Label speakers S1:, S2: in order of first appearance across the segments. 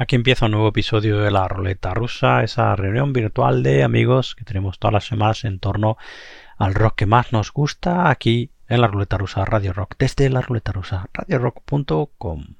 S1: Aquí empieza un nuevo episodio de la Roleta Rusa, esa reunión virtual de amigos que tenemos todas las semanas en torno al rock que más nos gusta aquí en la Ruleta Rusa Radio Rock, desde la Ruleta Rusa, radiorock.com.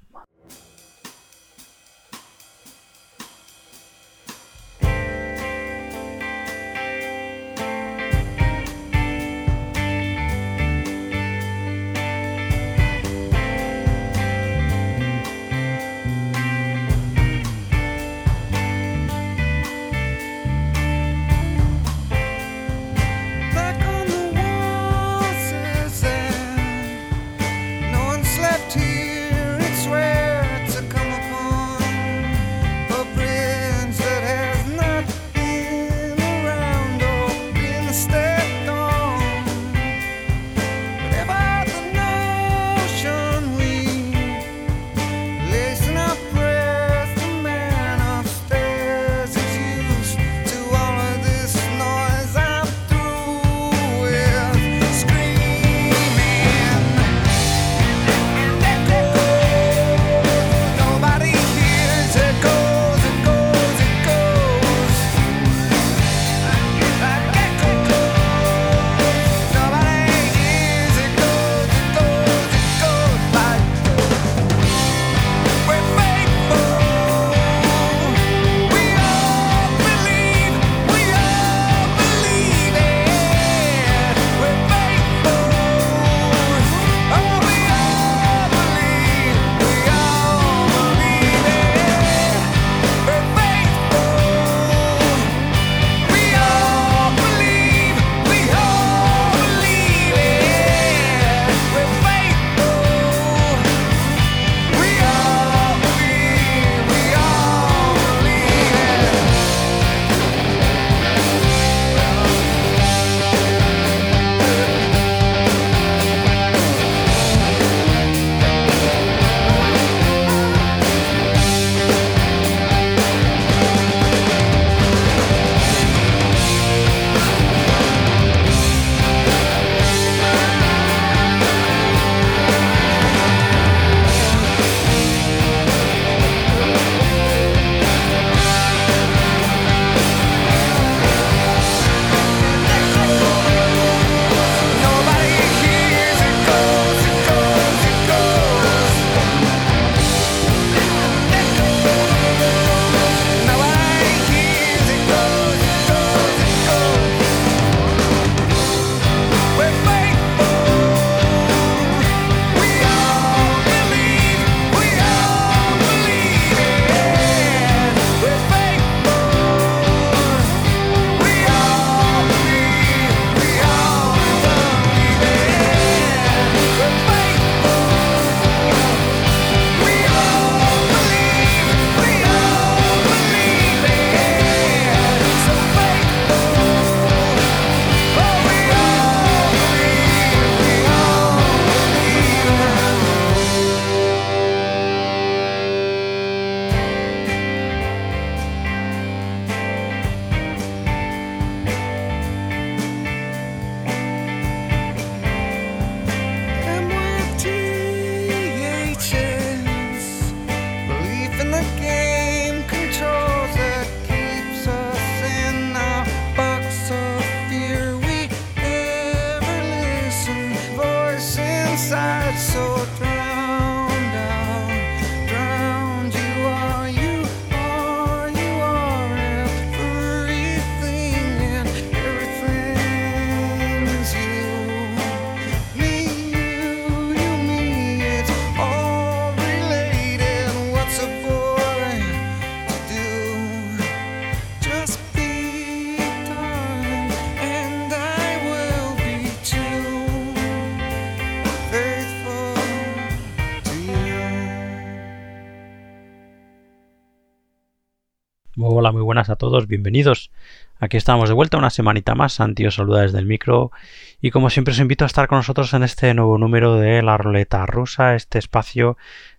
S1: a todos, bienvenidos. Aquí estamos de vuelta una semanita más. Santi os saluda desde el micro. Y como siempre os invito a estar con nosotros en este nuevo número de La Roleta Rusa, este espacio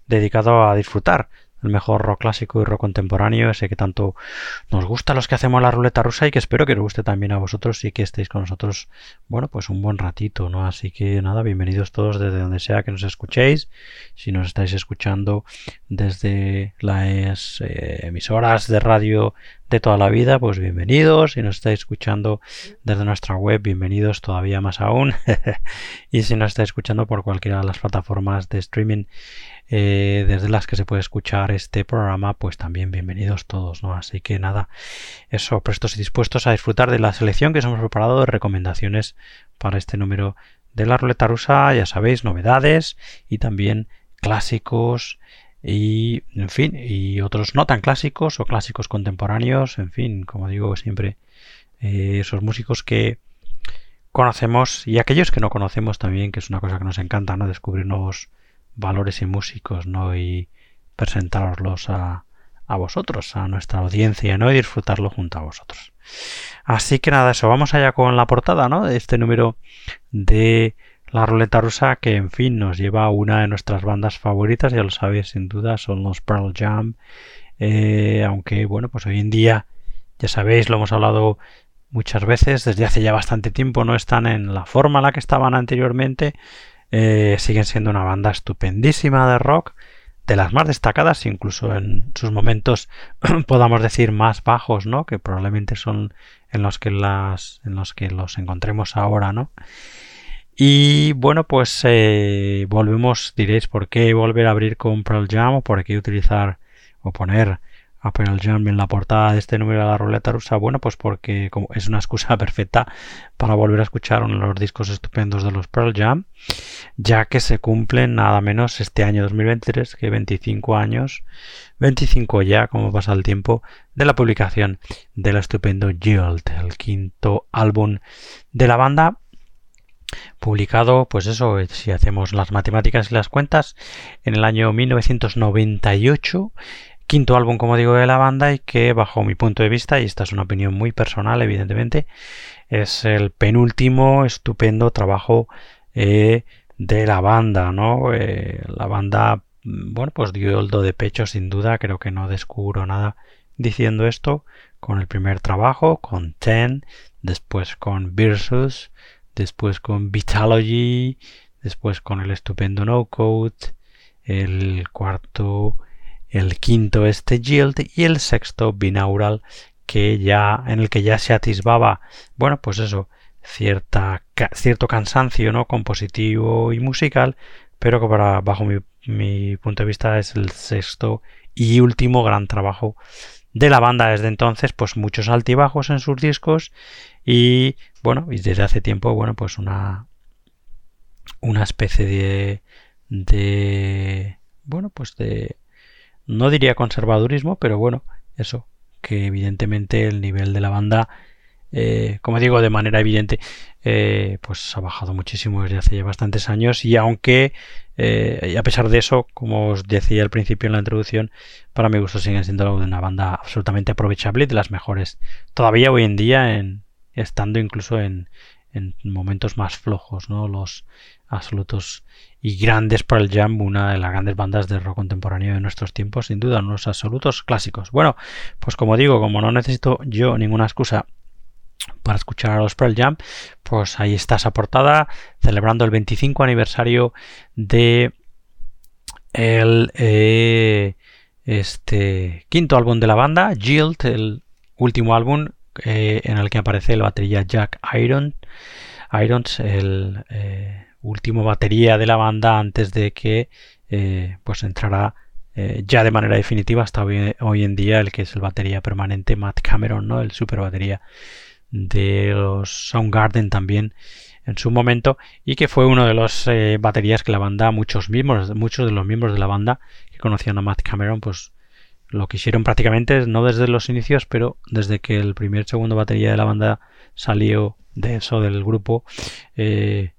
S1: dedicado a disfrutar
S2: el mejor rock clásico y rock contemporáneo, ese que tanto nos gusta a los que hacemos la ruleta rusa y que espero que os guste también a vosotros y que estéis con nosotros, bueno, pues un buen ratito, ¿no? Así que nada, bienvenidos todos desde donde sea que nos escuchéis. Si nos estáis escuchando desde las eh, emisoras de radio de toda la vida, pues bienvenidos. Si nos estáis escuchando desde nuestra web, bienvenidos todavía más aún. y si nos estáis escuchando por cualquiera de las plataformas de streaming eh, desde las que se puede escuchar este programa, pues también bienvenidos todos, ¿no? Así que nada, eso, prestos y dispuestos a disfrutar de la selección que os hemos preparado de recomendaciones para este número de la ruleta rusa, ya sabéis, novedades y también clásicos y en fin y otros no tan clásicos o clásicos contemporáneos en fin como digo siempre eh, esos músicos que conocemos y aquellos que no conocemos también que es una cosa que nos encanta no descubrir nuevos valores y músicos no y presentaroslos a, a vosotros a nuestra audiencia no y disfrutarlo junto a vosotros. Así que nada eso vamos allá con la portada no de este número de la ruleta rusa que en fin nos lleva a una de nuestras bandas favoritas, ya lo sabéis sin duda, son los Pearl Jam, eh, aunque bueno, pues hoy en día, ya sabéis, lo hemos hablado muchas veces, desde hace ya bastante tiempo no están en la forma en la que estaban anteriormente, eh, siguen siendo una banda estupendísima de rock, de las más destacadas, incluso en sus momentos podamos decir más bajos, ¿no? Que probablemente son en los que las en los que los encontremos ahora, ¿no? Y bueno, pues eh, volvemos, diréis, ¿por qué volver a abrir con Pearl o por qué utilizar o poner a Pearl Jam en la portada de este número de la ruleta rusa? Bueno, pues porque como es una excusa perfecta para volver a escuchar uno de los discos estupendos de los Pearl Jam, ya que se cumplen nada menos este año 2023 que 25 años, 25 ya, como pasa el tiempo, de la publicación del estupendo Yield, el quinto álbum de la banda publicado, pues eso, si hacemos las matemáticas y las cuentas, en el año 1998, quinto álbum, como digo, de la banda y que bajo mi punto de vista, y esta es una opinión muy personal, evidentemente, es el penúltimo estupendo trabajo eh, de la banda, ¿no? Eh, la banda, bueno, pues dio el do de pecho sin duda, creo que no descubro nada diciendo esto, con el primer trabajo, con Ten, después con Versus, después con Vitalogy, después con el estupendo No Code, el cuarto, el quinto este Yield y el sexto Binaural que ya en el que ya se atisbaba, bueno, pues eso, cierta cierto cansancio, ¿no? compositivo y musical, pero que para bajo mi, mi punto de vista es el sexto y último gran trabajo de la banda desde entonces, pues muchos altibajos en sus discos y bueno, y desde hace tiempo, bueno, pues una una especie de de bueno, pues de no diría conservadurismo, pero bueno, eso, que evidentemente el nivel de la banda eh, como digo, de manera evidente, eh, pues ha bajado muchísimo desde hace ya bastantes años y aunque eh, a pesar de eso, como os decía al principio en la introducción, para mi gusto siguen siendo una banda absolutamente aprovechable y de las mejores todavía hoy en día, en, estando incluso en, en momentos más flojos, ¿no? Los absolutos y grandes para el Jam, una de las grandes bandas de rock contemporáneo de nuestros tiempos, sin duda, unos absolutos clásicos. Bueno, pues como digo, como no necesito yo ninguna excusa para escuchar a los Pearl Jam, pues ahí está esa portada celebrando el 25 aniversario de el eh, este quinto álbum de la banda, Yield, el último álbum eh, en el que aparece el batería Jack Iron, Irons, el eh, último batería de la banda antes de que pues entrara ya de manera definitiva hasta hoy, en día el que es el batería permanente Matt Cameron, ¿no? El super batería de los Soundgarden también en su momento y que fue uno de los eh, baterías que la banda muchos miembros muchos de los miembros de la banda que conocían a Matt Cameron pues lo quisieron prácticamente no desde los inicios pero desde que el primer segundo batería de la banda salió de eso del grupo eh,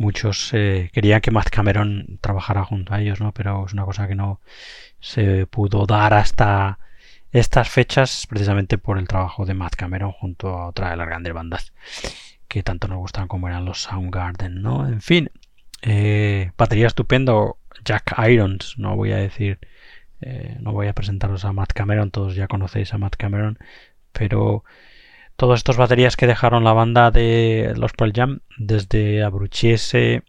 S2: muchos eh, querían que Matt Cameron trabajara junto a ellos no pero es una cosa que no se pudo dar hasta estas fechas precisamente por el trabajo de Matt Cameron junto a otra de las grandes bandas que tanto nos gustan como eran los Soundgarden, ¿no? En fin, eh, batería estupendo, Jack Irons, no voy a decir
S1: Eh, no voy a presentaros a Matt Cameron, todos ya conocéis a Matt Cameron, pero todos estos baterías que dejaron la banda de los Pearl Jam, desde Abruchiese,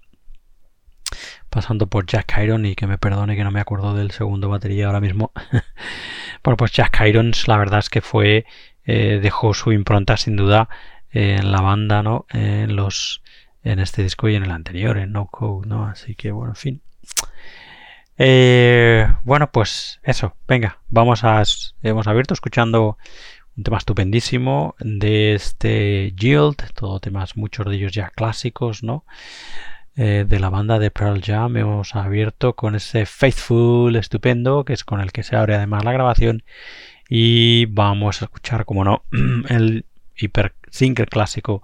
S1: pasando por Jack Iron, y que me perdone que no me acuerdo del segundo batería ahora mismo. bueno, pues Jack Irons, la verdad es que fue, eh, dejó su impronta sin duda en la banda, ¿no? En los, en este disco y en el anterior, en No Code, ¿no? Así que bueno, en fin. Eh, bueno, pues eso, venga, vamos a. Hemos abierto escuchando un tema estupendísimo de este Yield, todo temas, muchos de ellos ya clásicos, ¿no? Eh, de la banda de Pearl Jam hemos abierto con ese Faithful estupendo, que es con el que se abre además la grabación. Y vamos a escuchar, como no, el hiper single clásico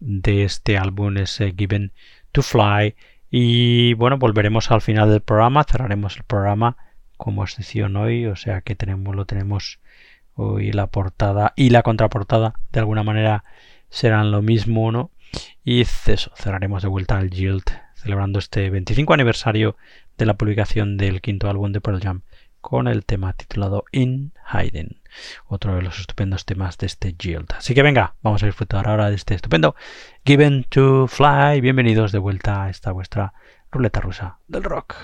S1: de este álbum, ese Given to Fly. Y bueno, volveremos al final del programa, cerraremos el programa como excepción hoy, o sea que tenemos, lo tenemos hoy la portada y la contraportada de alguna manera serán lo mismo, ¿no? Y eso, cerraremos de vuelta al Yield, celebrando este 25 aniversario de la publicación del quinto álbum de Pearl Jam con el tema titulado In Hiding, otro de los estupendos temas de este Yield. Así que venga, vamos a disfrutar ahora de este estupendo Given to Fly. Bienvenidos de vuelta a esta vuestra ruleta rusa del rock.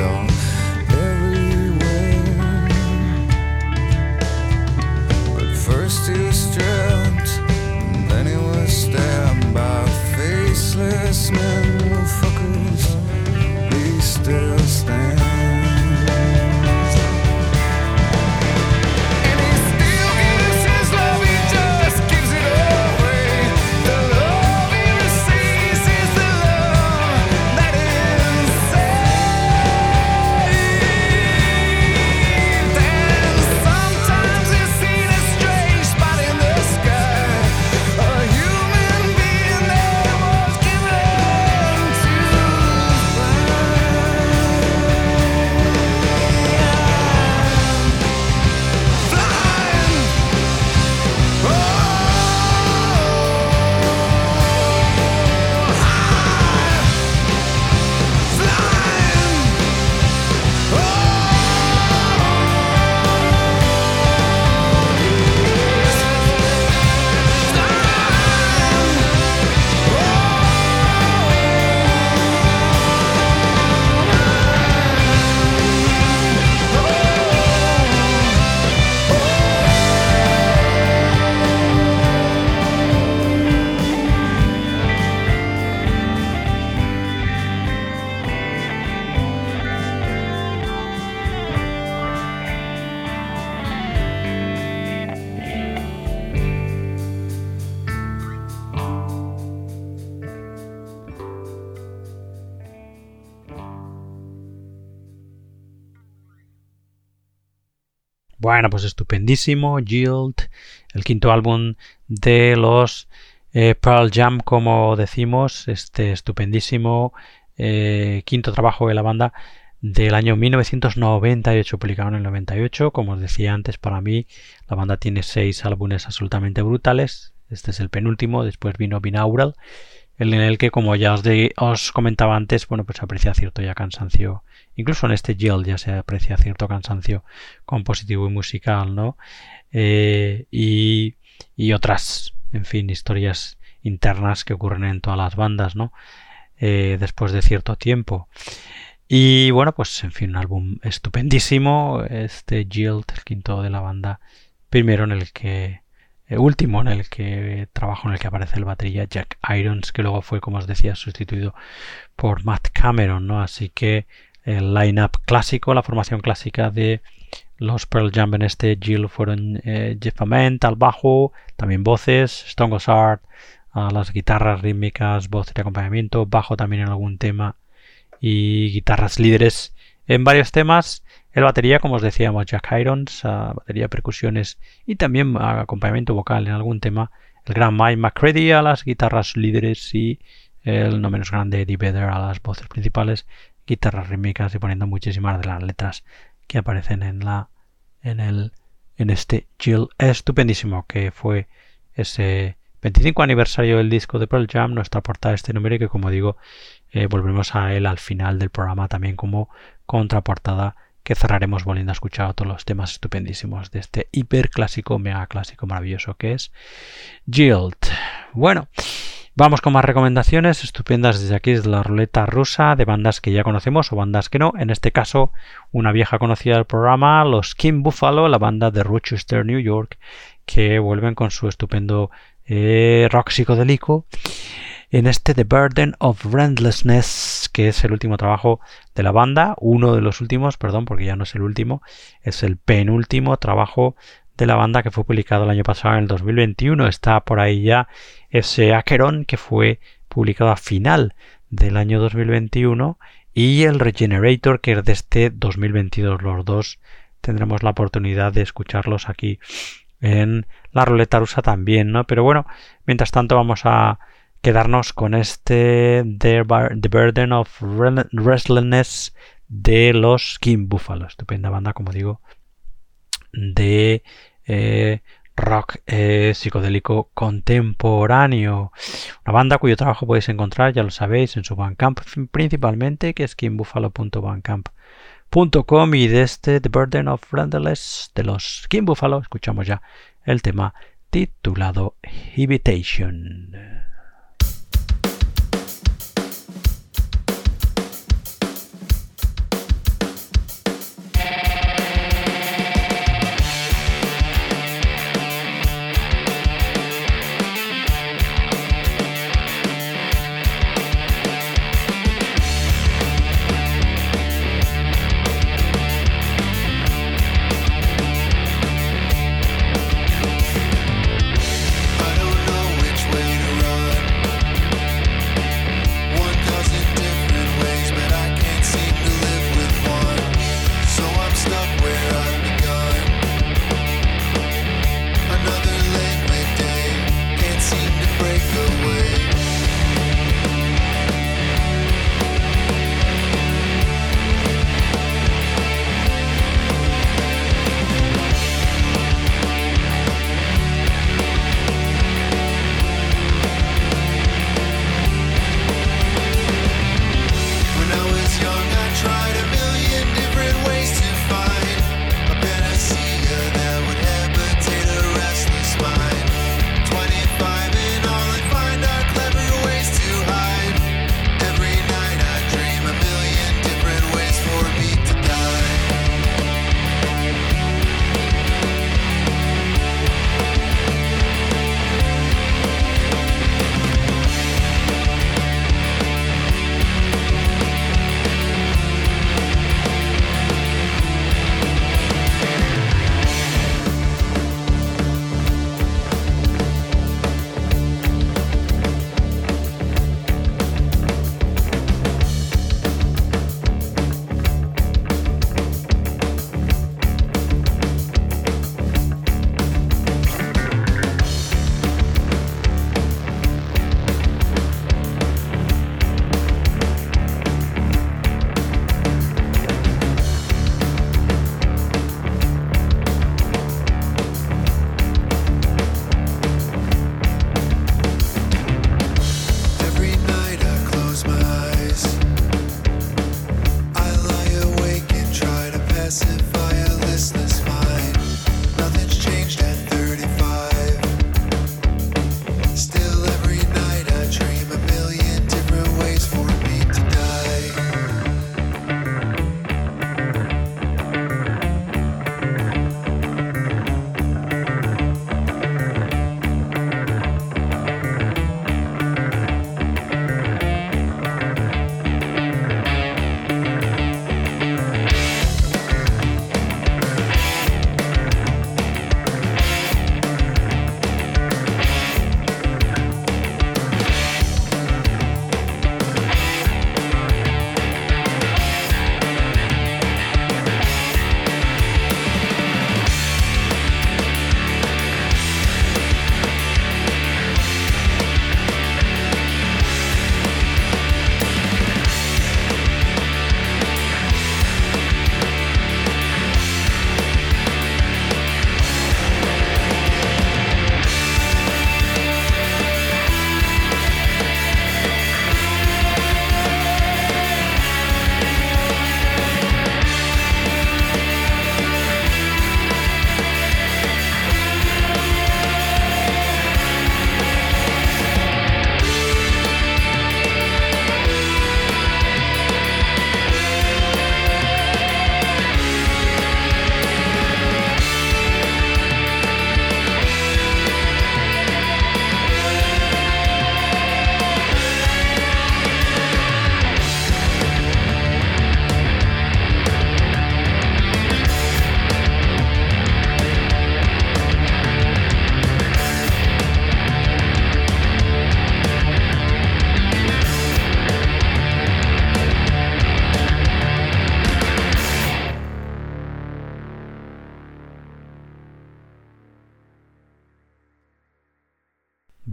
S2: all Pues estupendísimo. Yield, el quinto álbum de los eh, Pearl Jam, como decimos, este estupendísimo eh, quinto trabajo de la banda del año 1998, publicado en el 98. Como os decía antes, para mí la banda tiene seis álbumes absolutamente brutales. Este es el penúltimo, después vino Binaural, en el que, como ya os, os comentaba antes, bueno, pues aprecia cierto ya cansancio Incluso en este Yield ya se aprecia cierto cansancio compositivo y musical, ¿no? Eh, y, otras, en fin, historias internas que ocurren en todas las bandas, ¿no? Eh, después de cierto tiempo. Y bueno, pues en fin, un álbum estupendísimo. Este Yield, el quinto de la banda. Primero en el que. Eh, último en el que trabajo en el que aparece el batería Jack Irons, que luego fue, como os decía, sustituido por Matt Cameron, ¿no? Así que el line-up clásico, la formación clásica de los Pearl Jam en este Jill fueron eh, Jeff Ament al bajo, también voces, Stone Gossard a las guitarras rítmicas, voz de acompañamiento, bajo también en algún tema y guitarras líderes en varios temas. El batería, como os decíamos, Jack Irons, batería, percusiones y también acompañamiento vocal en algún tema. El gran Mike McCready a las guitarras líderes y el no menos grande Eddie Vedder a las voces principales guitarras rítmicas y poniendo muchísimas de las letras que aparecen en la en el en este chill estupendísimo que fue ese 25 aniversario del disco de Pearl Jam, nuestra portada este número y que como digo eh, volvemos a él al final del programa también como contraportada que cerraremos volviendo a escuchar todos los temas estupendísimos de este hiper clásico, mega clásico maravilloso que es Jill. Bueno, Vamos con más recomendaciones estupendas desde aquí, desde la ruleta rusa, de bandas que ya conocemos o bandas que no. En este caso, una vieja conocida del programa, los King Buffalo, la banda de Rochester, New York, que vuelven con su estupendo eh, rock psicodélico en este The Burden of Relentlessness, que es el último trabajo de la banda, uno de los últimos, perdón, porque ya no es el último, es el penúltimo trabajo de la banda que fue publicado el año pasado en el 2021. Está por ahí ya ese Acheron que fue publicado a final del año 2021 y el Regenerator que es de este 2022. Los dos tendremos la oportunidad de escucharlos aquí en la ruleta rusa también, ¿no? Pero bueno, mientras tanto vamos a quedarnos con este The, Burden of Restlessness de los King Buffalo. Estupenda banda, como digo, de eh, rock eh, psicodélico contemporáneo. Una banda cuyo trabajo podéis encontrar, ya lo sabéis, en su Bandcamp principalmente, que es kimbuffalo.bandcamp.com y de este The Burden of Friendless de los King Buffalo escuchamos ya el tema titulado Habitation.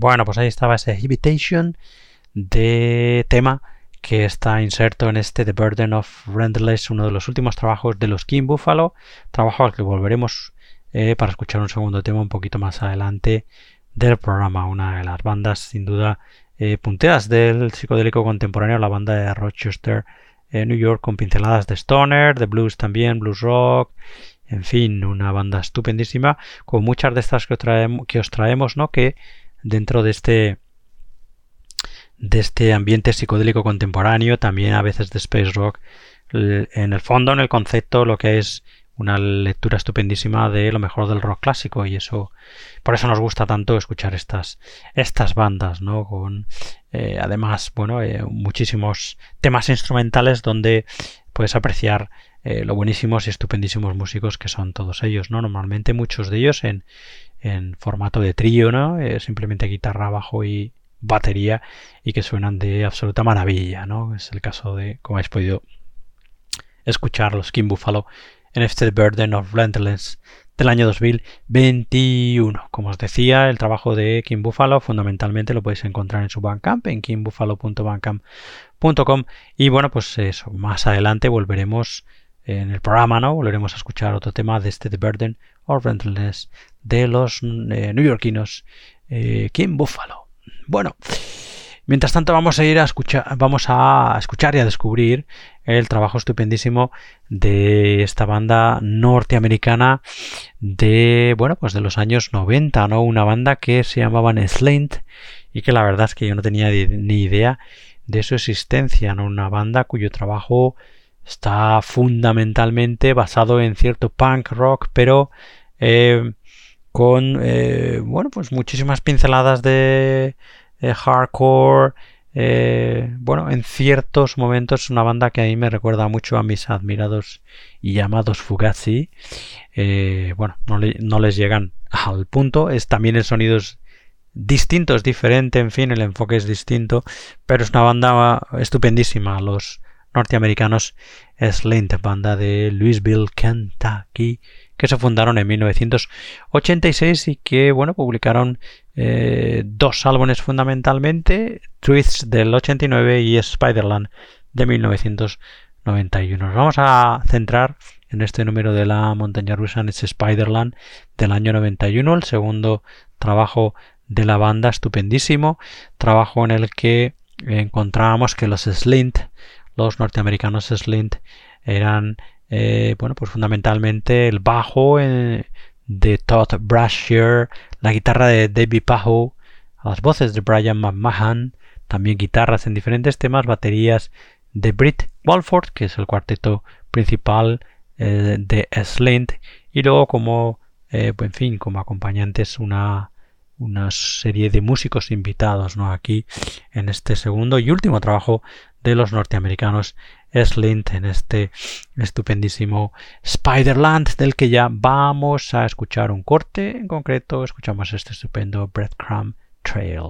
S2: Bueno, pues ahí estaba ese Invitation de tema que está inserto en este The Burden of Rentless, uno de los últimos trabajos de los King Buffalo, trabajo al que volveremos eh, para escuchar un segundo tema un poquito más adelante del programa, una de las bandas sin duda eh, punteras del psicodélico contemporáneo, la banda de Rochester, eh, New York, con pinceladas de stoner, de blues también, blues rock, en fin, una banda estupendísima, con muchas de estas que, que os traemos, ¿no? Que dentro de este de este ambiente psicodélico contemporáneo, también a veces de space rock, en el fondo, en el concepto, lo que es una lectura estupendísima de lo mejor del rock clásico y eso por eso nos gusta tanto escuchar estas estas bandas no con eh, además bueno eh, muchísimos temas instrumentales donde puedes apreciar eh, lo buenísimos y estupendísimos músicos que son todos ellos no normalmente muchos de ellos en, en formato de trío no simplemente guitarra bajo y batería y que suenan de absoluta maravilla no es el caso de como habéis podido escuchar los King Buffalo en este Burden of Relentless del año 2021. Como os decía, el trabajo de King Buffalo fundamentalmente lo podéis encontrar en su Bandcamp, en kingbuffalo.bandcamp.com y bueno, pues eso, más adelante volveremos en el programa, ¿no? Volveremos a escuchar otro tema de este The Burden of Relentless de los eh, neoyorquinos eh, King Buffalo. Bueno, Mientras tanto vamos a ir a escuchar, vamos a escuchar y a descubrir el trabajo estupendísimo de esta banda norteamericana de, bueno, pues de los años 90, ¿no? Una banda que se llamaban Slaint y que la verdad es que yo no tenía ni idea de su existencia, ¿no? Una banda cuyo trabajo está fundamentalmente basado en cierto punk rock, pero eh, con, eh, bueno, pues muchísimas pinceladas de hardcore. Eh, bueno, en ciertos momentos es una banda que a mí me recuerda mucho a mis admirados y llamados Fugazi. Bueno, no, les llegan al punto. Es, también el sonido es distinto, es diferente, en fin, el enfoque es distinto, pero es una banda estupendísima. Los norteamericanos Slint, banda de Louisville, Kentucky, que se fundaron en 1986 y que, bueno, publicaron eh, dos álbumes fundamentalmente, Twists del 89 y Spiderland de 1991. Nos vamos a centrar en este número de la montaña rusa, en Spiderland del año 91, el segundo trabajo de la banda, estupendísimo, trabajo en el que encontrábamos que los Slint, los norteamericanos Slint, eran eh, bueno, pues fundamentalmente el bajo eh, de Todd Brasher, la guitarra de David Pajo, las voces de Brian McMahon, también guitarras en diferentes temas, baterías de Britt Walford, que es el cuarteto principal eh, de Slint, y luego como, eh, en fin, como acompañantes una, una serie de músicos invitados, ¿no? Aquí en este segundo y último trabajo de los norteamericanos Slint en este estupendísimo Spiderland del que ya vamos a escuchar un corte. En concreto, escuchamos este estupendo Breadcrumb Trail.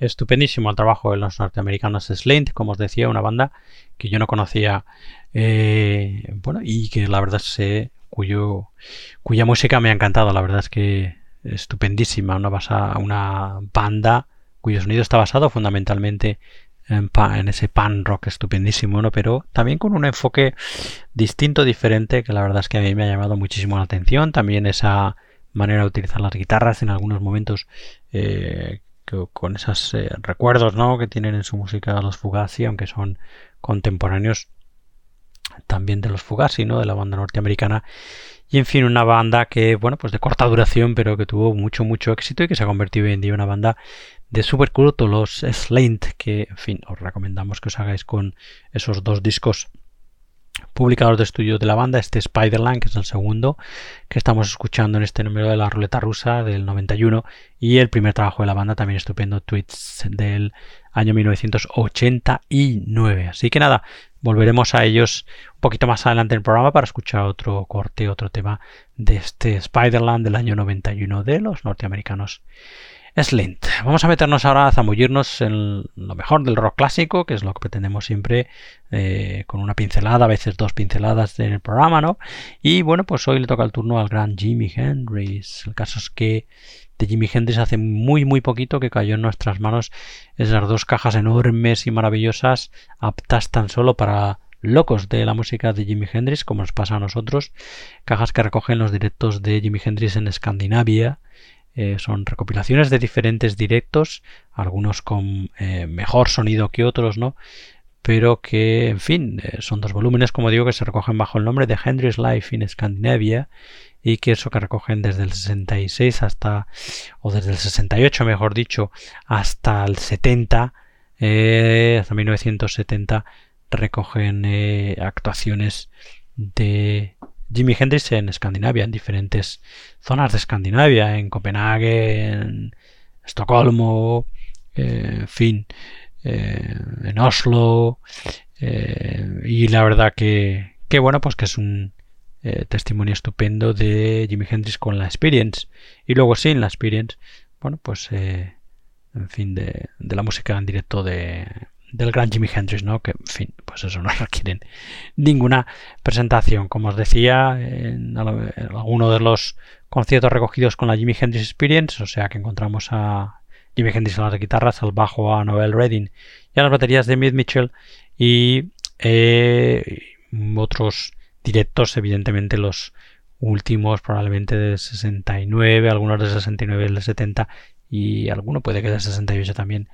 S2: Estupendísimo el trabajo de los norteamericanos Slaint, como os decía, una banda que yo no conocía, eh, bueno, y que la verdad sé cuyo, cuya música me ha encantado, la verdad es que estupendísima, una, basa, una banda cuyo sonido está basado fundamentalmente en, en, ese pan rock estupendísimo, ¿no? pero también con un enfoque distinto, diferente, que la verdad es que a mí me ha llamado muchísimo la atención. También esa manera de utilizar las guitarras en algunos momentos eh, con esos eh, recuerdos ¿no? que tienen en su música los Fugazi, aunque son contemporáneos también de los Fugazi, ¿no? de la banda norteamericana. Y en fin, una banda que, bueno, pues de corta duración, pero que tuvo mucho, mucho éxito y que se ha convertido hoy en día en una banda de super culto, los Slaint, que, en fin, os recomendamos que os hagáis con esos dos discos publicados de estudio de la banda, este Spiderland, que es el segundo que estamos escuchando en este número de la ruleta rusa del 91, y el primer trabajo de la banda también estupendo, Tweets del año 1989. Así que nada, volveremos a ellos un poquito más adelante en el programa para escuchar otro corte, otro tema de este Spiderland del año 91 de los norteamericanos Slint. Vamos a meternos ahora a zambullirnos en lo mejor del rock clásico, que es lo que pretendemos siempre eh, con una pincelada, a veces dos pinceladas en el programa, ¿no? Y bueno, pues hoy le toca el turno al gran Jimi Hendrix. El caso es que de Jimi Hendrix hace muy muy poquito que cayó en nuestras manos esas dos cajas enormes y maravillosas, aptas tan solo para locos de la música de Jimi Hendrix, como nos pasa a nosotros, cajas que recogen los directos de Jimi Hendrix en Escandinavia, eh, son recopilaciones de diferentes directos, algunos con eh, mejor sonido que otros, ¿no? Pero que, en fin, eh, son dos volúmenes, como digo, que se recogen bajo el nombre de Hendrix Life in Scandinavia y que eso que recogen desde el 66 hasta, o desde el 68, mejor dicho, hasta el 70, hasta 1970, recogen actuaciones de Jimi Hendrix en Escandinavia, en diferentes zonas de Escandinavia, en Copenhague, en Estocolmo, eh, en fin, eh, en Oslo. Eh, y la verdad que, que, bueno, pues que es un testimonio estupendo de Jimi Hendrix con la Experience. Y luego sin la Experience, bueno, pues en fin, de, de la música en directo de, del gran Jimi Hendrix, ¿no? Que, en fin, pues eso no requieren ninguna presentación. Como os decía, en, alguno de los conciertos recogidos con la Jimi Hendrix Experience, o sea que encontramos a Jimi Hendrix a las guitarras, al bajo a Noel Redding y a las baterías de Mid Mitchell y eh, otros directos, evidentemente los últimos probablemente de 69, algunos de 69, de 70 y alguno puede que de 68 también.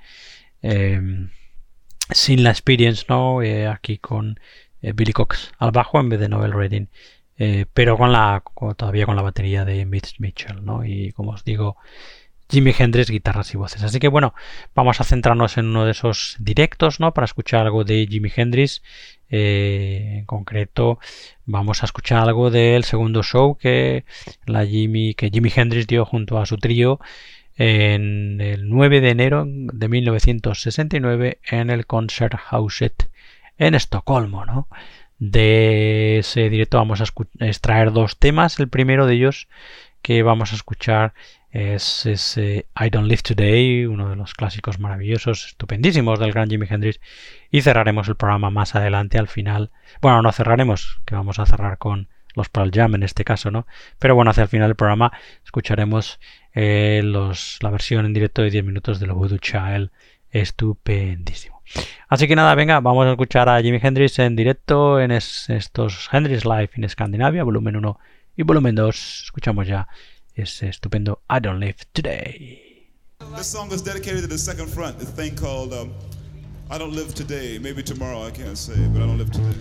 S2: Eh, sin la experience, ¿no? Eh, aquí con eh, Billy Cox al bajo en vez de Noel Redding. Eh, pero con la todavía con la batería de Mitch Mitchell, ¿no? Y como os digo, Jimi Hendrix, guitarras y voces. Así que bueno, vamos a centrarnos en uno de esos directos, ¿no? Para escuchar algo de Jimi Hendrix. en concreto, vamos a escuchar algo del segundo show que la Jimmy, que Jimi Hendrix dio junto a su trío en el 9 de enero de 1969 en el Concerthuset en Estocolmo. ¿no? De ese directo vamos a extraer dos temas. El primero de ellos que vamos a escuchar es I Don't Live Today, uno de los clásicos maravillosos, estupendísimos del gran Jimi Hendrix. Y cerraremos el programa más adelante al final. Bueno, no cerraremos, que vamos a cerrar con los Pearl Jam en este caso, ¿no? Pero bueno, hacia el final del programa escucharemos eh, la versión en directo de 10 minutos de Voodoo Child, estupendísimo. Así que nada, venga, vamos a escuchar a Jimi Hendrix en directo en estos Hendrix Live in Scandinavia, volumen 1 y volumen 2. Escuchamos ya ese estupendo I Don't Live Today. This song is dedicated to the second front, thing um, I Don't Live Today. Maybe tomorrow, I can't say, but I don't live today.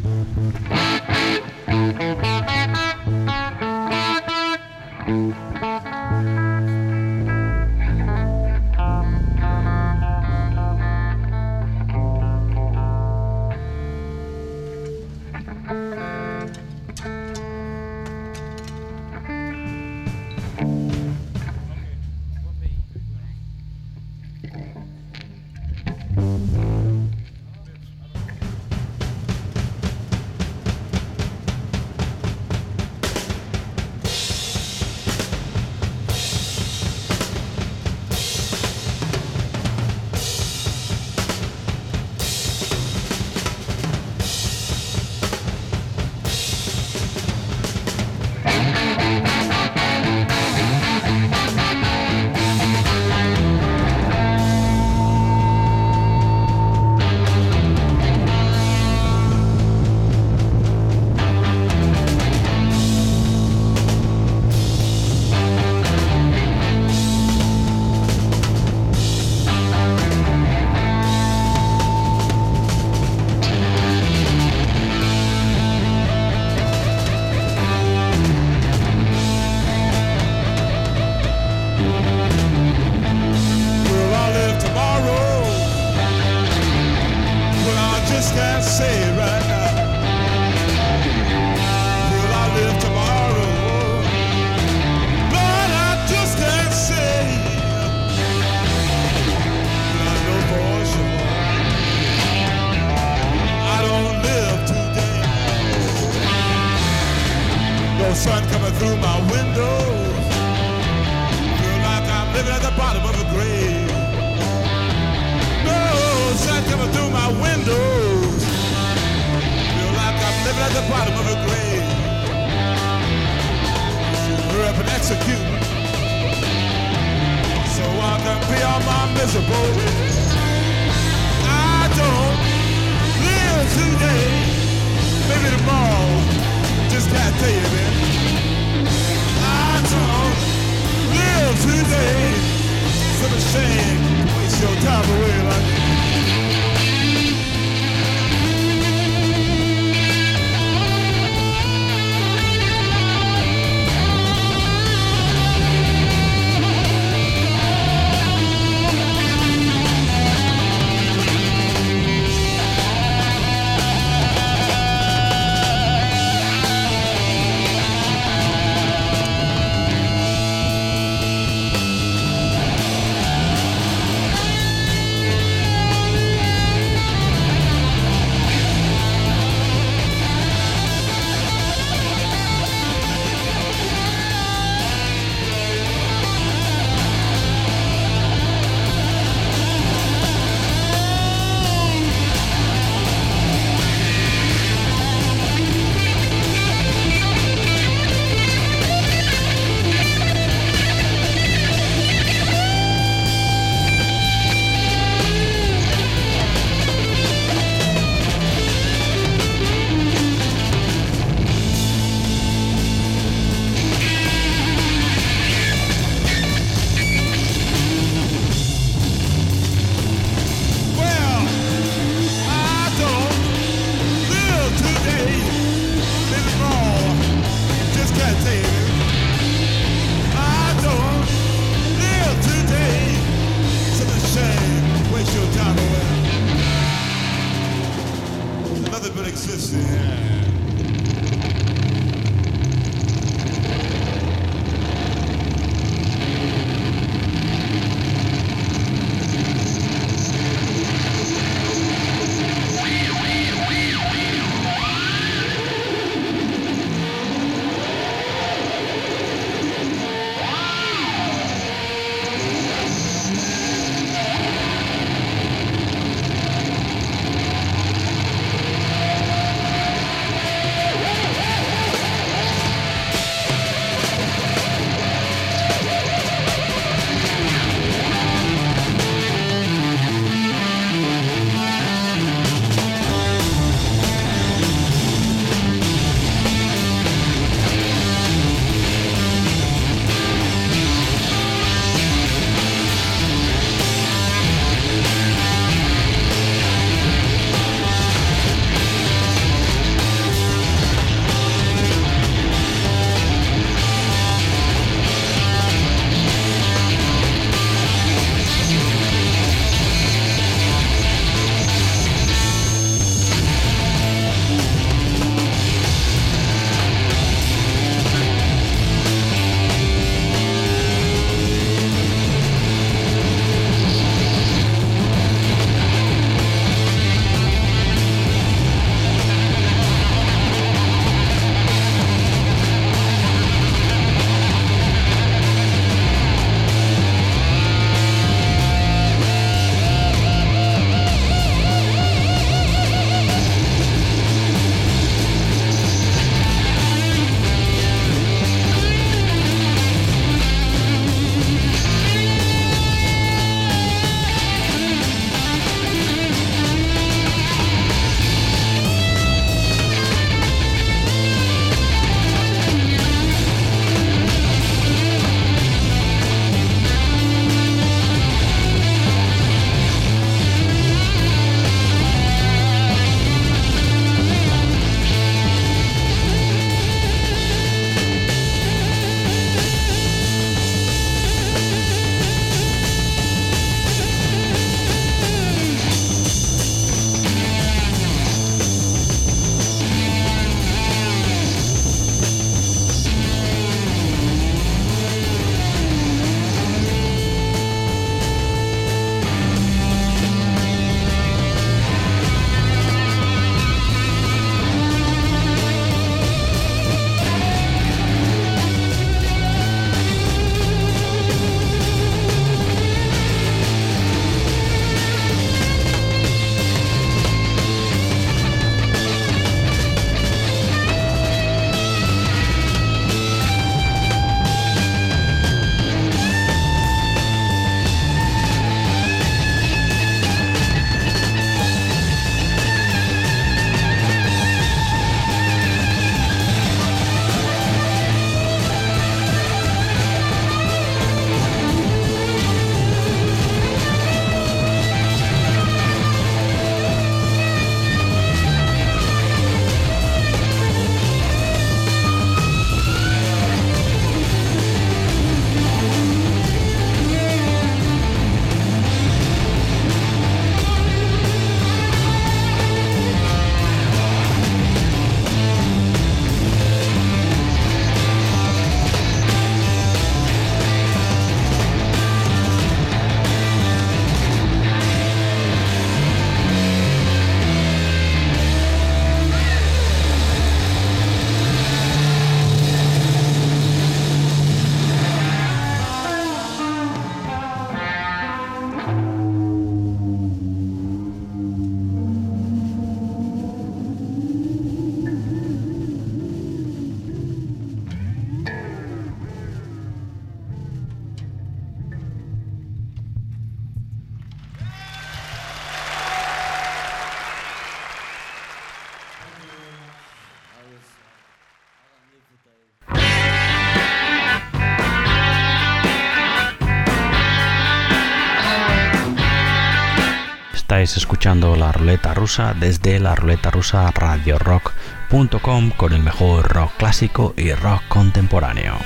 S2: Escuchando la ruleta rusa desde la ruleta rusa radio rock.com con el mejor rock clásico y rock contemporáneo.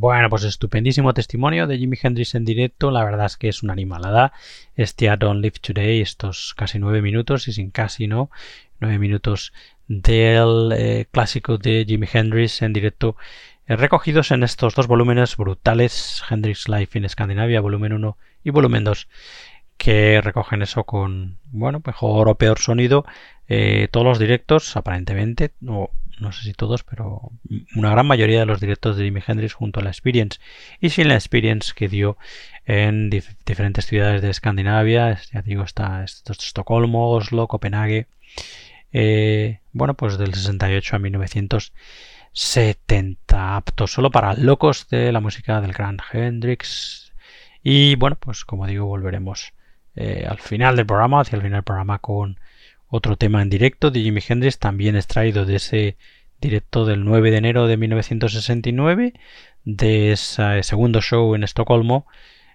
S2: Bueno, pues estupendísimo testimonio de Jimi Hendrix en directo. La verdad es que es una animalada. Este I Don't Live Today, estos casi nueve minutos y sin casi no, nueve minutos del eh, clásico de Jimi Hendrix en directo, eh, recogidos en estos dos volúmenes brutales, Hendrix Life in Scandinavia, volumen 1 y volumen 2, que recogen eso con, bueno, mejor o peor sonido. Eh, todos los directos, aparentemente, o no sé si todos, pero una gran mayoría de los directos de Jimi Hendrix junto a la Experience y sin la Experience que dio en diferentes ciudades de Escandinavia, ya digo, está, Estocolmo, Oslo, Copenhague, eh, bueno, pues del 68 a 1970, apto solo para locos de la música del gran Hendrix. Y bueno, pues como digo, volveremos eh, al final del programa, hacia el final del programa con otro tema en directo de Jimi Hendrix, también extraído de ese directo del 9 de enero de 1969, de ese segundo show en Estocolmo,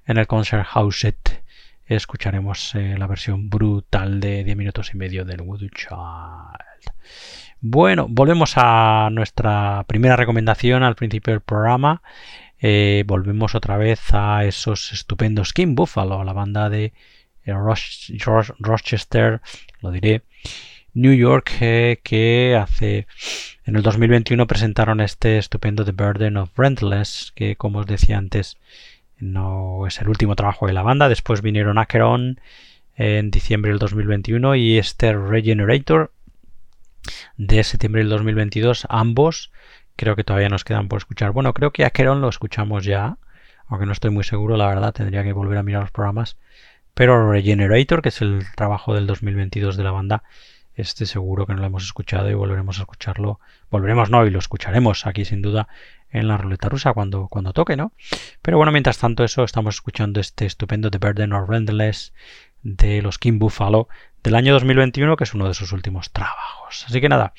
S2: en el Concerthuset. Escucharemos eh, la versión brutal de 10 minutos y medio del Voodoo Child. Bueno, volvemos a nuestra primera recomendación al principio del programa. Eh, volvemos otra vez a esos estupendos King Buffalo, la banda de Rochester, lo diré, New York, eh, que hace en el 2021 presentaron este estupendo The Burden of Rentless, que como os decía antes no es el último trabajo de la banda. Después vinieron Acheron en diciembre del 2021 y este Regenerator de septiembre del 2022. Ambos creo que todavía nos quedan por escuchar. Bueno, creo que Acheron lo escuchamos ya, aunque no estoy muy seguro, la verdad, tendría que volver a mirar los programas. Pero Regenerator, que es el trabajo del 2022 de la banda, este seguro que no lo hemos escuchado y volveremos a escucharlo. Volveremos, no, y lo escucharemos aquí sin duda en la ruleta rusa cuando, cuando toque, ¿no? Pero bueno, mientras tanto eso, estamos escuchando este estupendo The Burden of Rendless de los King Buffalo del año 2021, que es uno de sus últimos trabajos. Así que nada,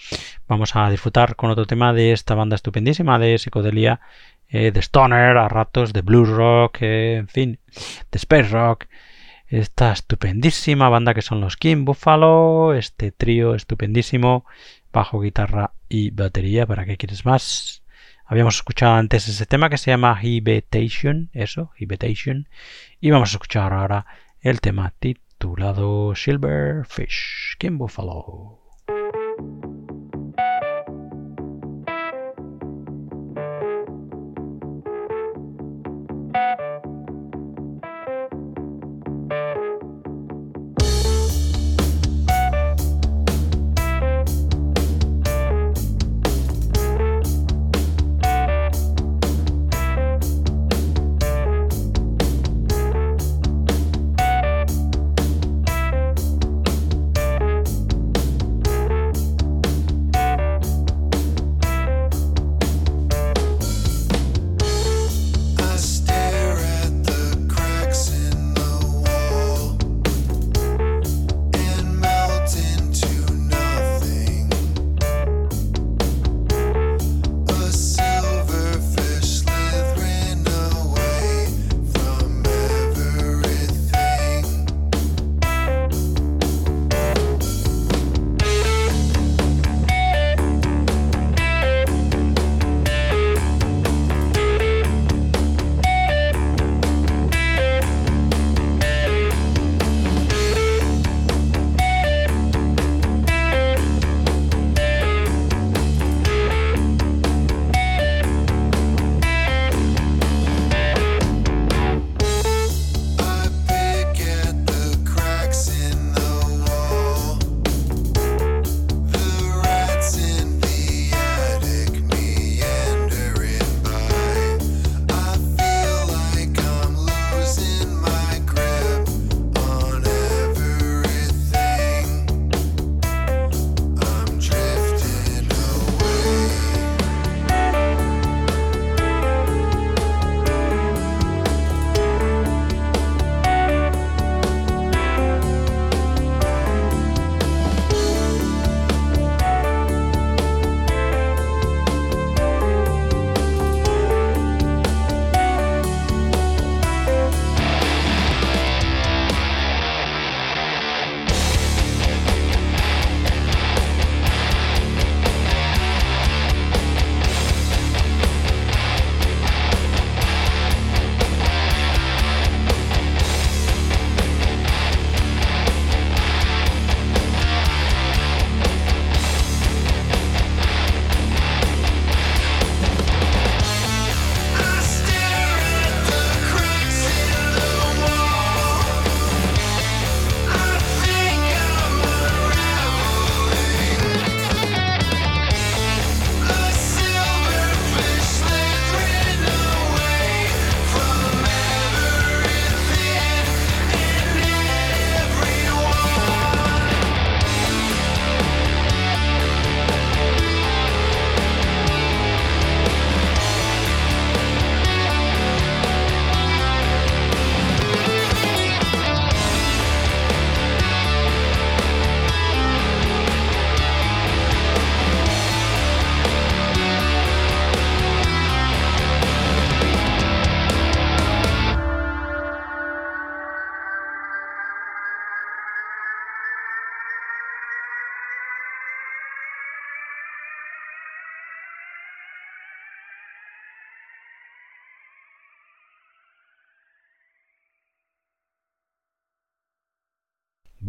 S2: vamos a disfrutar con otro tema de esta banda estupendísima de psicodelia, eh, de stoner, a ratos, de blues rock, eh, en fin, de space rock, esta estupendísima banda que son los King Buffalo, este trío estupendísimo, bajo, guitarra y batería, ¿para qué quieres más? Habíamos escuchado antes ese tema que se llama Hibetation, eso, Hibetation, y vamos a escuchar ahora el tema titulado Silverfish, King Buffalo.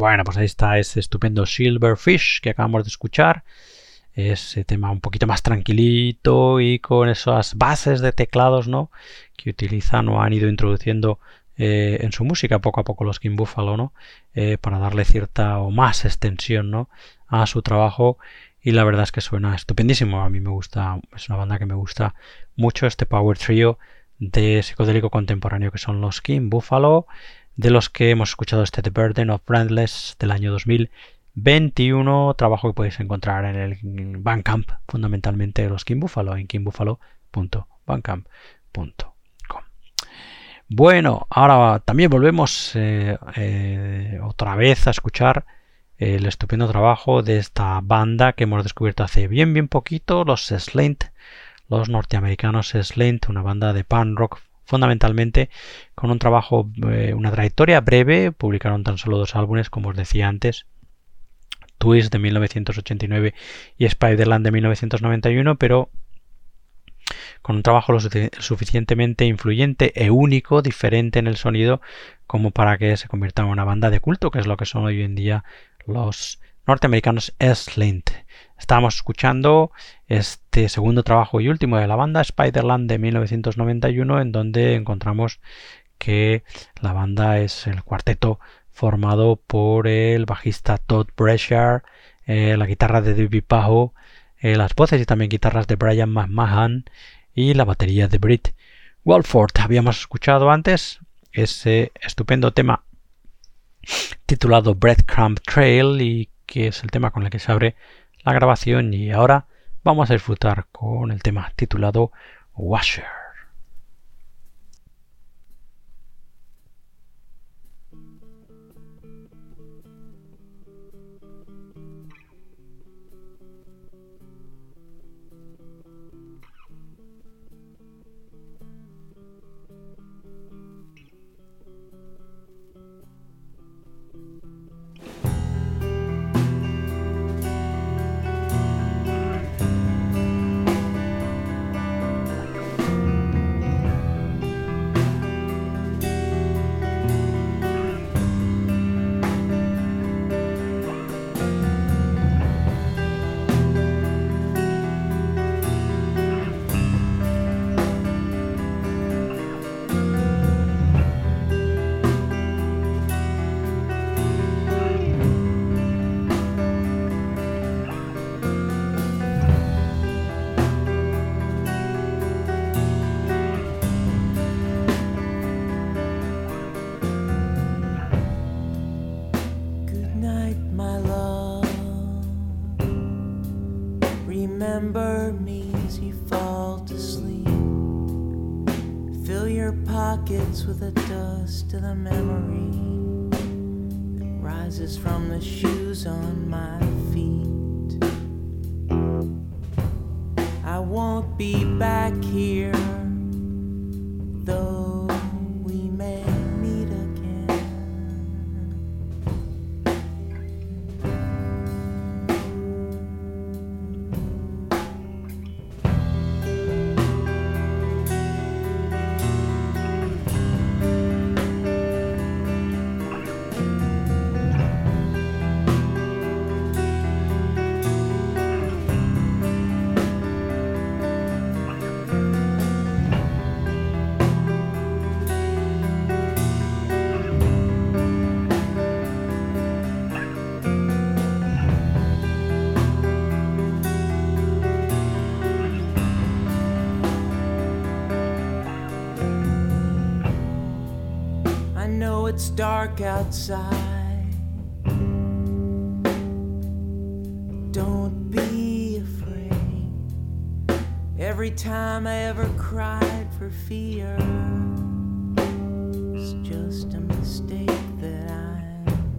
S2: Bueno, pues ahí está ese estupendo Silverfish que acabamos de escuchar. Ese tema un poquito más tranquilito y con esas bases de teclados, ¿no? Que utilizan o han ido introduciendo eh, en su música poco a poco los King Buffalo, ¿no? Eh, para darle cierta o más extensión, ¿no? A su trabajo y la verdad es que suena estupendísimo. A mí me gusta, es una banda que me gusta mucho este power trio de psicodélico contemporáneo que son los King Buffalo, de los que hemos escuchado este The Burden of Brandless del año 2021, trabajo que podéis encontrar en el Bandcamp, fundamentalmente los King Buffalo, en kingbuffalo.bandcamp.com. Bueno, ahora también volvemos eh, eh, otra vez a escuchar el estupendo trabajo de esta banda que hemos descubierto hace bien bien poquito, los Slaint, los norteamericanos Slaint, una banda de punk rock fundamentalmente con un trabajo, eh, una trayectoria breve, publicaron tan solo dos álbumes como os decía antes, Twist de 1989 y Spiderland de 1991, pero con un trabajo lo suficientemente influyente e único, diferente en el sonido, como para que se convierta en una banda de culto, que es lo que son hoy en día los norteamericanos S-Lint. Estamos escuchando este segundo trabajo y último de la banda, Spiderland de 1991, en donde encontramos que la banda es el cuarteto formado por el bajista Todd Brescher, eh, la guitarra de David Pajo, eh, las voces y también guitarras de Brian McMahon y la batería de Britt Walford. Habíamos escuchado antes ese estupendo tema titulado Breadcrumb Trail y que es el tema con el que se abre la grabación y ahora vamos a disfrutar con el tema titulado Washer.
S3: Dark outside. Don't be afraid. Every time I ever cried for fear, it's just a mistake that I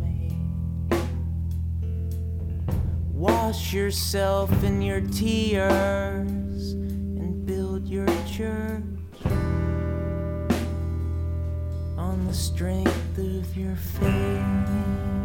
S3: made. Wash yourself in your tears and build your church the strength of your faith.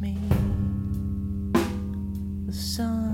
S3: Me. The sun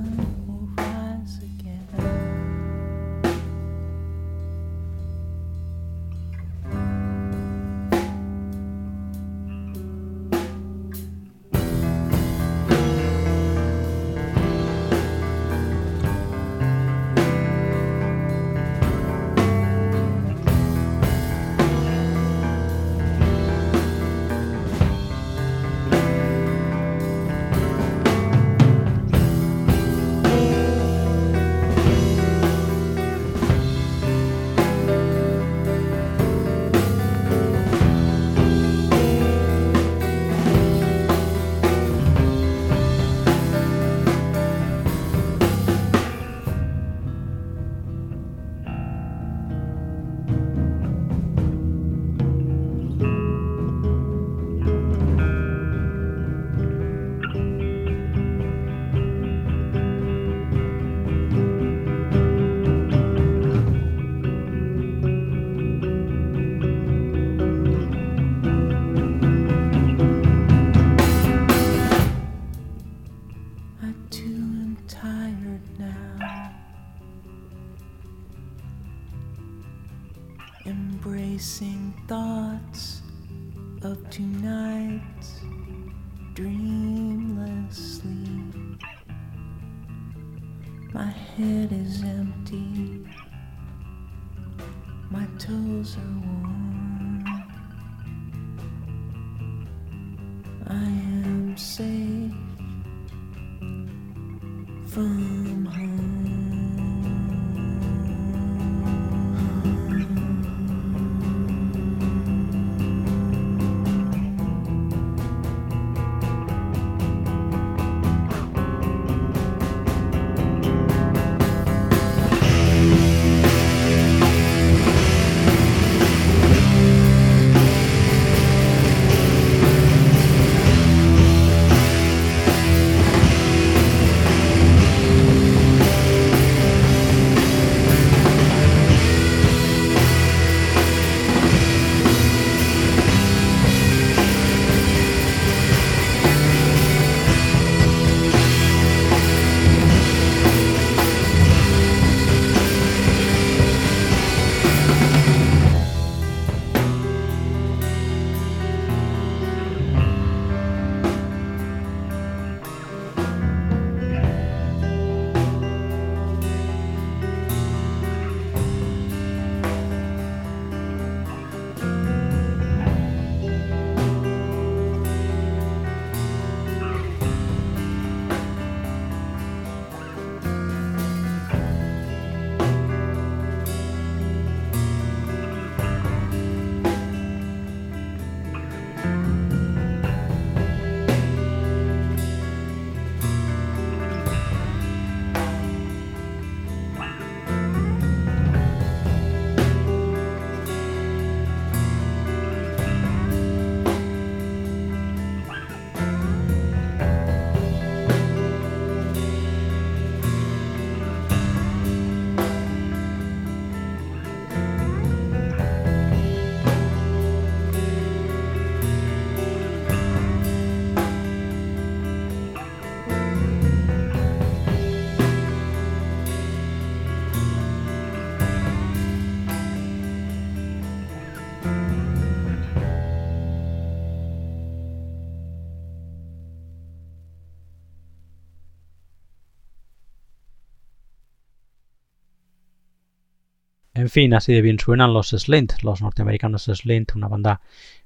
S2: fin, así de bien suenan los Slint, los norteamericanos Slint, una banda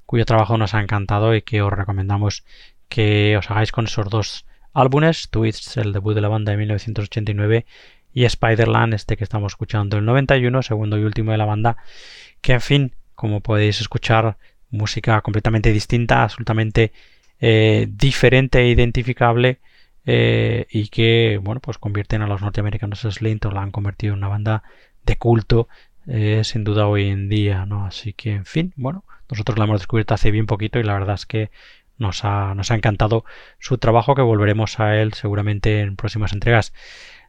S2: cuyo trabajo nos ha encantado y que os recomendamos que os hagáis con esos dos álbumes, Twists, el debut de la banda de 1989, y Spiderland, este que estamos escuchando el 91, segundo y último de la banda, que en fin, como podéis escuchar, música completamente distinta, absolutamente eh, diferente e identificable, eh, y que, bueno, pues convierten a los norteamericanos Slint o la han convertido en una banda de culto eh, sin duda hoy en día, ¿no? Así que, en fin, bueno, nosotros la hemos descubierto hace bien poquito y la verdad es que nos ha, nos ha encantado su trabajo, que volveremos a él seguramente en próximas entregas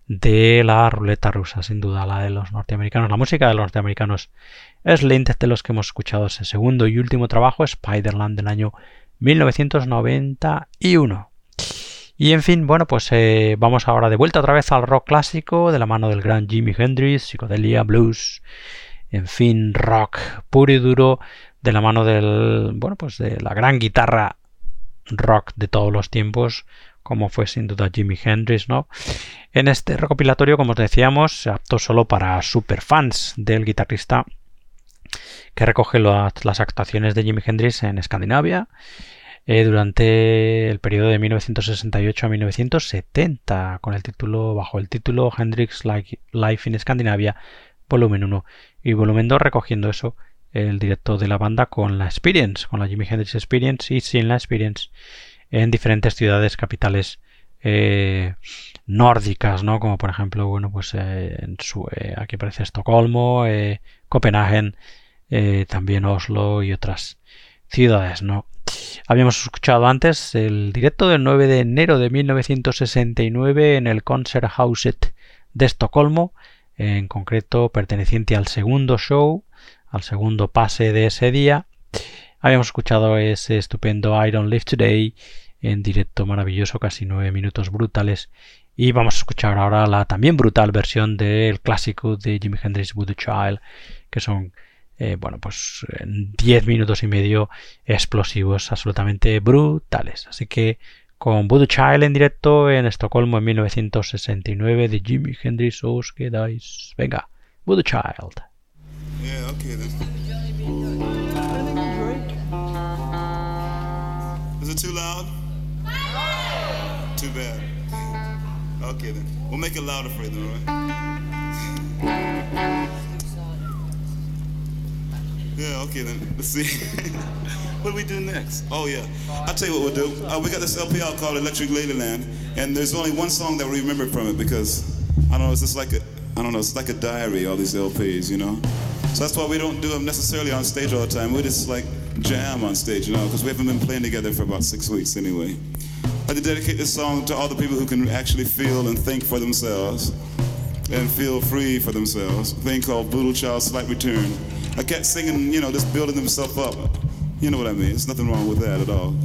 S2: de la ruleta rusa, sin duda, la de los norteamericanos. La música de los norteamericanos es lente de los que hemos escuchado ese segundo y último trabajo, Spiderland del año 1991. Y en fin, bueno, pues eh, vamos ahora de vuelta otra vez al rock clásico de la mano del gran Jimi Hendrix, psicodelia, blues, en fin, rock puro y duro de la mano del, bueno, pues de la gran guitarra rock de todos los tiempos, como fue sin duda Jimi Hendrix, ¿no? En este recopilatorio, como os decíamos, apto solo para superfans del guitarrista que recoge las actuaciones de Jimi Hendrix en Escandinavia eh, durante el periodo de 1968 a 1970 con el título bajo el título Hendrix Life in Scandinavia volumen 1 y volumen 2 recogiendo eso el directo de la banda con la Experience, con la Jimi Hendrix Experience y sin la Experience en diferentes ciudades capitales eh, nórdicas, ¿no? Como por ejemplo, bueno, pues eh, aquí aparece Estocolmo, Copenhague, también Oslo y otras ciudades, ¿no? Habíamos escuchado antes el directo del 9 de enero de 1969 en el Konserthuset de Estocolmo, en concreto perteneciente al segundo show, al segundo pase de ese día. Habíamos escuchado ese estupendo I Don't Today en directo maravilloso, casi nueve minutos brutales. Y vamos a escuchar ahora la también brutal versión del clásico de Jimi Hendrix Voodoo Child, que son eh, bueno, pues 10 minutos y medio explosivos absolutamente brutales. Así que con Voodoo Child en directo en Estocolmo en 1969 de Jimi Hendrix os quedáis. Venga, Voodoo Child.
S4: Yeah, okay then. Is it too loud? Too bad. Okay then. We'll make it louder for you then, alright? Yeah, okay then. Let's see. what do we do next? Oh yeah, I'll tell you what we'll do. Uh, we got this LP out called Electric Ladyland, and there's only one song that we remember from it because I don't know, it's just like a I don't know, it's like a diary. All these LPs, you know. So that's why we don't do them necessarily on stage all the time. We just like jam on stage, you know, because we haven't been playing together for about six weeks anyway. To dedicate this song to all the people who can actually feel and think for themselves and feel free for themselves. A thing called Voodoo Child Slight Return. I kept singing, you know, just building themselves up. You know what I mean? There's nothing wrong with that at all.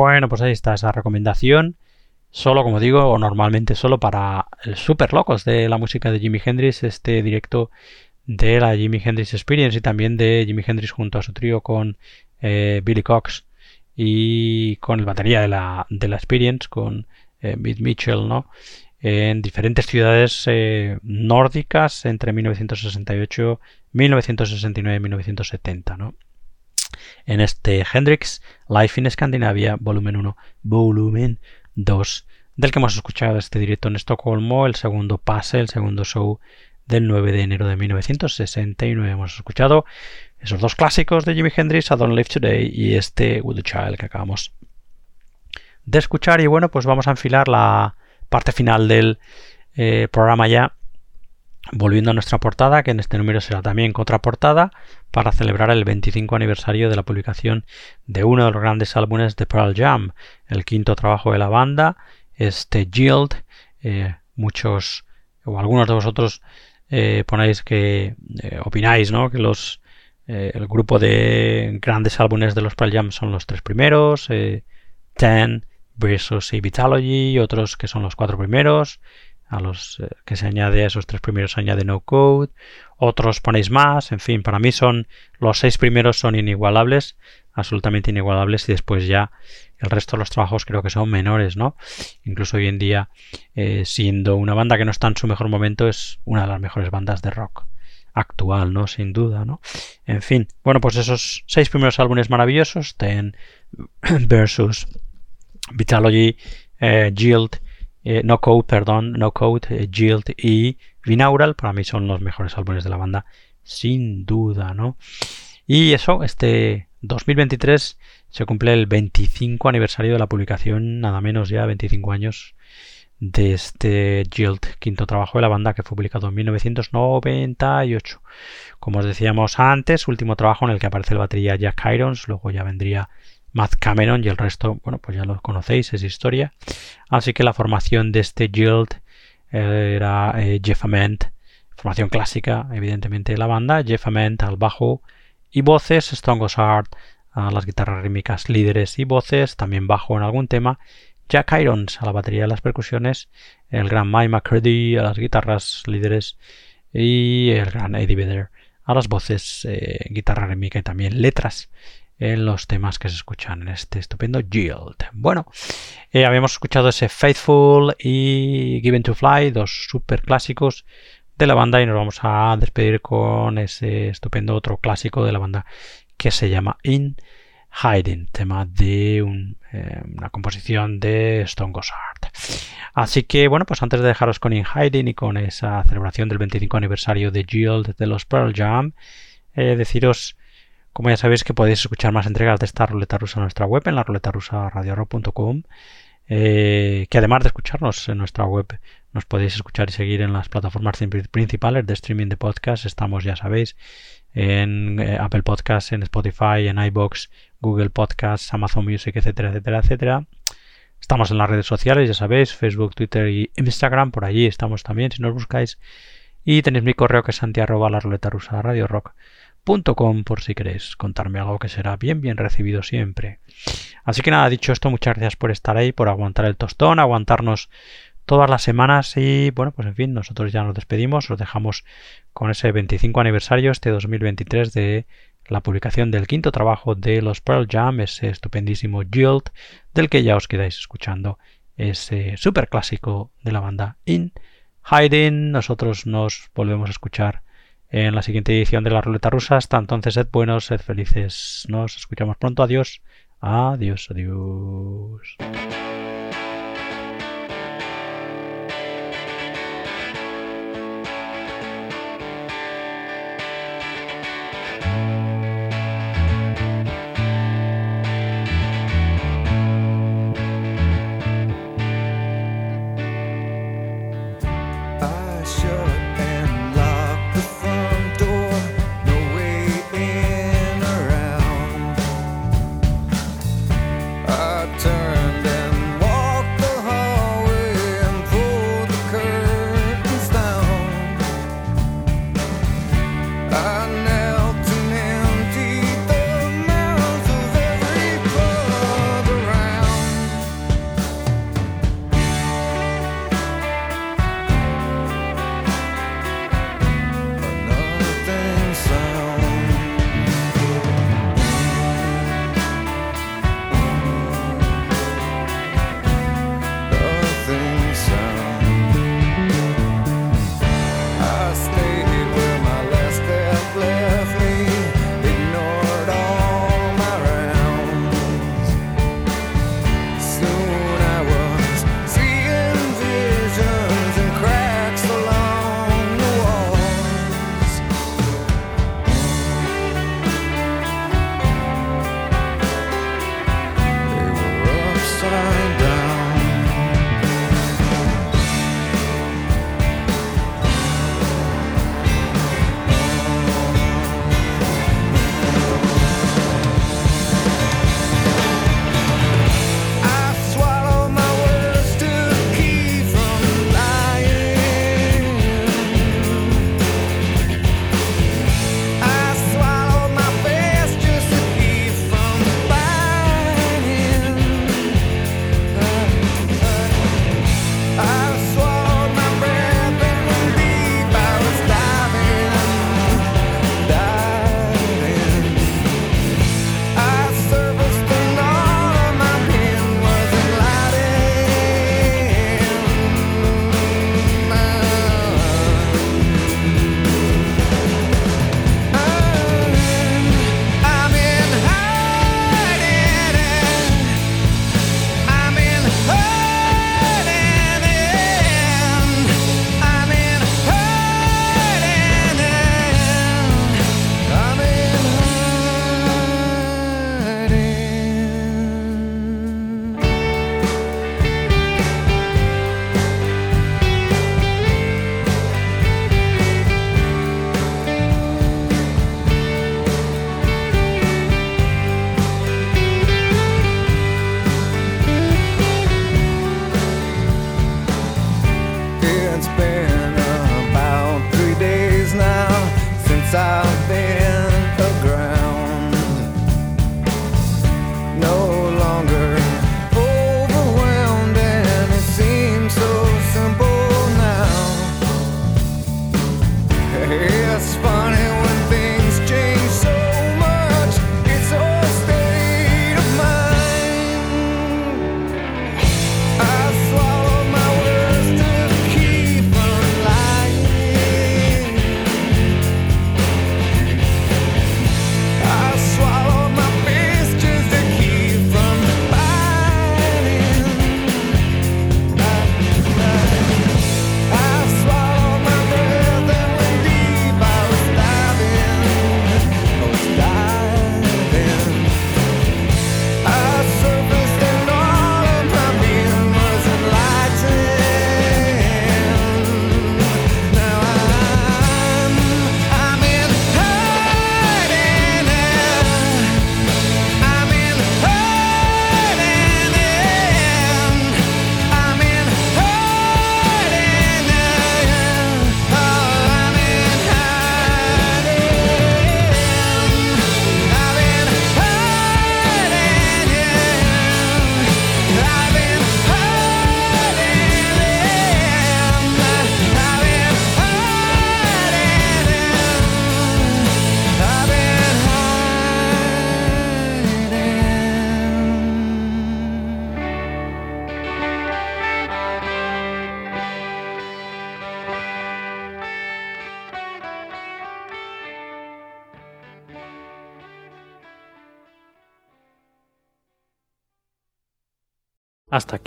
S2: Bueno, pues ahí está esa recomendación. Solo, como digo, o normalmente solo para el super locos de la música de Jimi Hendrix, este directo de la Jimi Hendrix Experience y también de Jimi Hendrix junto a su trío con eh, Billy Cox y con el batería de la, Experience, con eh, Mitchell, ¿no? En diferentes ciudades eh, nórdicas entre 1968, 1969 y 1970, ¿no? En este Hendrix Life in Scandinavia, volumen 1, volumen 2, del que hemos escuchado este directo en Estocolmo, el segundo pase, el segundo show del 9 de enero de 1969. Hemos escuchado esos dos clásicos de Jimi Hendrix, I Don't Live Today y este With the Child que acabamos de escuchar. Y bueno, pues vamos a enfilar la parte final del eh, programa ya. Volviendo a nuestra portada, que en este número será también contraportada, para celebrar el 25 aniversario de la publicación de uno de los grandes álbumes de Pearl Jam, el quinto trabajo de la banda, este Yield. Eh, muchos o algunos de vosotros eh, ponéis que eh, opináis, ¿no? Que los el grupo de grandes álbumes de los Pearl Jam son los tres primeros, Ten, Versus y Vitalogy, otros que son los cuatro primeros, a los que se añade a esos tres primeros se añade No Code, otros ponéis más, en fin, para mí son los seis primeros son inigualables, absolutamente inigualables y después ya el resto de los trabajos creo que son menores, ¿no? Incluso hoy en día, eh, siendo una banda que no está en su mejor momento, es una de las mejores bandas de rock actual, ¿no? Sin duda, ¿no? En fin, bueno, pues esos seis primeros álbumes maravillosos, Ten versus Vitalogy, eh, eh, No Code, perdón, No Code, Jilt y Vinaural, para mí son los mejores álbumes de la banda, sin duda, ¿no? Y eso, este 2023 se cumple el 25 aniversario de la publicación, nada menos ya 25 años de este Guild, quinto trabajo de la banda que fue publicado en 1998. Como os decíamos antes, último trabajo en el que aparece el batería Jack Irons, luego ya vendría Matt Cameron y el resto, bueno, pues ya lo conocéis, es historia. Así que la formación de este Guild eh, era eh, Jeff Ament, formación clásica, evidentemente, de la banda, Jeff Ament al bajo y voces, Stone Gossard a las guitarras rítmicas líderes y voces, también bajo en algún tema, Jack Irons a la batería y las percusiones, el gran Mike McCready a las guitarras líderes. Y el gran Eddie Vedder a las voces, eh, guitarra rítmica y también letras en los temas que se escuchan en este estupendo Yield. Bueno, eh, habíamos escuchado ese Faithful y Given to Fly, dos super clásicos de la banda y nos vamos a despedir con ese estupendo otro clásico de la banda que se llama In Hiding, tema de eh, una composición de Stone Gossard. Así que bueno, pues antes de dejaros con In Hiding y con esa celebración del 25 aniversario de Yield de los Pearl Jam, eh, deciros, como ya sabéis, que podéis escuchar más entregas de esta ruleta rusa en nuestra web, en la ruleta rusa. Eh, que además de escucharnos en nuestra web, nos podéis escuchar y seguir en las plataformas principales de streaming de podcast. Estamos, ya sabéis, en eh, Apple Podcasts, en Spotify, en iBox, Google Podcasts, Amazon Music, etcétera, etcétera, etcétera. Estamos en las redes sociales, ya sabéis, Facebook, Twitter y Instagram, por allí estamos también si nos buscáis. Y tenéis mi correo que es santiago la ruleta rusa radio rock.com por si queréis contarme algo que será bien bien recibido siempre. Así que nada, dicho esto, muchas gracias por estar ahí, por aguantar el tostón, aguantarnos todas las semanas y bueno, pues en fin, nosotros ya nos despedimos, os dejamos con ese 25 aniversario este 2023 de la publicación del quinto trabajo de los Pearl Jam, ese estupendísimo Yield, del que ya os quedáis escuchando ese super clásico de la banda In Hiding. Nosotros nos volvemos a escuchar en la siguiente edición de la ruleta rusa. Hasta entonces, sed buenos, sed felices. Nos escuchamos pronto. Adiós. Adiós, adiós.